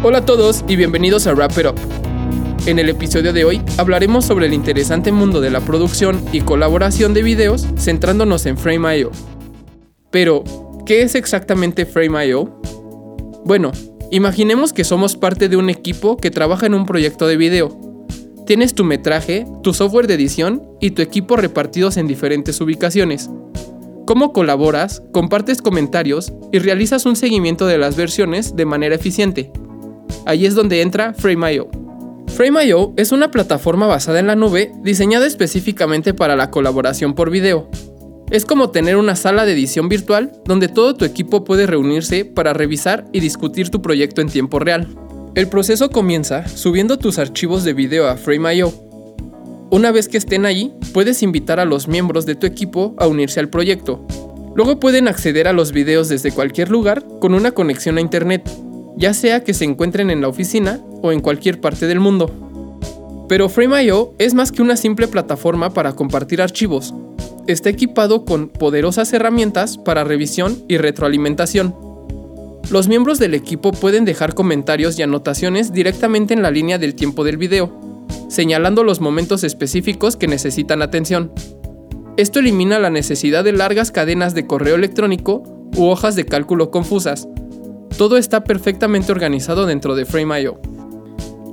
Hola a todos y bienvenidos a Wrap It Up. En el episodio de hoy hablaremos sobre el interesante mundo de la producción y colaboración de videos centrándonos en Frame.io. Pero, ¿qué es exactamente Frame.io? Bueno, imaginemos que somos parte de un equipo que trabaja en un proyecto de video. Tienes tu metraje, tu software de edición y tu equipo repartidos en diferentes ubicaciones. ¿Cómo colaboras, compartes comentarios y realizas un seguimiento de las versiones de manera eficiente? Ahí es donde entra Frame.io. Frame.io es una plataforma basada en la nube diseñada específicamente para la colaboración por video. Es como tener una sala de edición virtual donde todo tu equipo puede reunirse para revisar y discutir tu proyecto en tiempo real. El proceso comienza subiendo tus archivos de video a Frame.io. Una vez que estén allí, puedes invitar a los miembros de tu equipo a unirse al proyecto. Luego pueden acceder a los videos desde cualquier lugar con una conexión a internet ya sea que se encuentren en la oficina o en cualquier parte del mundo. Pero Frame.io es más que una simple plataforma para compartir archivos. Está equipado con poderosas herramientas para revisión y retroalimentación. Los miembros del equipo pueden dejar comentarios y anotaciones directamente en la línea del tiempo del video, señalando los momentos específicos que necesitan atención. Esto elimina la necesidad de largas cadenas de correo electrónico u hojas de cálculo confusas, todo está perfectamente organizado dentro de Frame.io.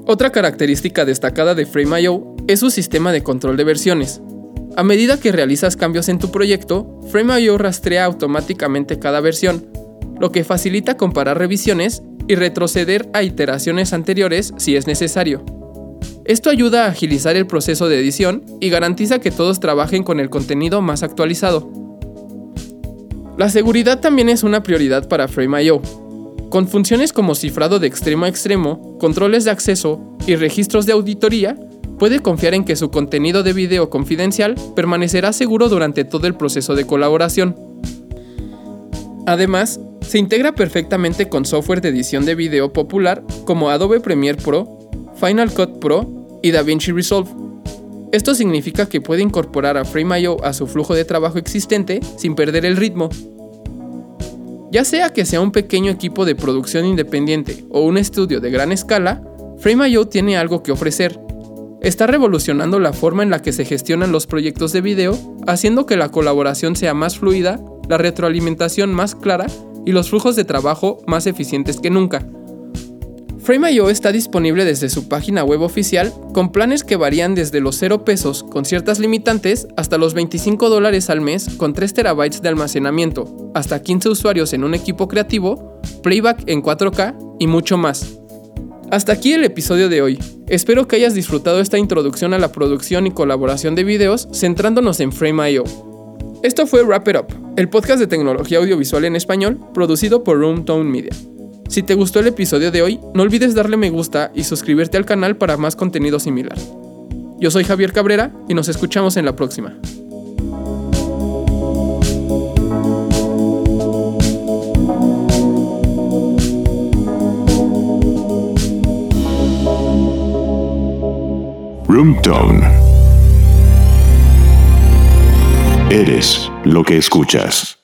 Otra característica destacada de Frame.io es su sistema de control de versiones. A medida que realizas cambios en tu proyecto, Frame.io rastrea automáticamente cada versión, lo que facilita comparar revisiones y retroceder a iteraciones anteriores si es necesario. Esto ayuda a agilizar el proceso de edición y garantiza que todos trabajen con el contenido más actualizado. La seguridad también es una prioridad para Frame.io, con funciones como cifrado de extremo a extremo, controles de acceso y registros de auditoría, puede confiar en que su contenido de video confidencial permanecerá seguro durante todo el proceso de colaboración. Además, se integra perfectamente con software de edición de video popular como Adobe Premiere Pro, Final Cut Pro y DaVinci Resolve. Esto significa que puede incorporar a Frame.io a su flujo de trabajo existente sin perder el ritmo ya sea que sea un pequeño equipo de producción independiente o un estudio de gran escala, Frame.io tiene algo que ofrecer. Está revolucionando la forma en la que se gestionan los proyectos de video, haciendo que la colaboración sea más fluida, la retroalimentación más clara y los flujos de trabajo más eficientes que nunca. Frame.io está disponible desde su página web oficial con planes que varían desde los 0 pesos con ciertas limitantes hasta los 25 dólares al mes con 3 terabytes de almacenamiento, hasta 15 usuarios en un equipo creativo, playback en 4K y mucho más. Hasta aquí el episodio de hoy. Espero que hayas disfrutado esta introducción a la producción y colaboración de videos centrándonos en Frame.io. Esto fue Wrap It Up, el podcast de tecnología audiovisual en español producido por Roomtone Media. Si te gustó el episodio de hoy, no olvides darle me gusta y suscribirte al canal para más contenido similar. Yo soy Javier Cabrera y nos escuchamos en la próxima. Roomtone. Eres lo que escuchas.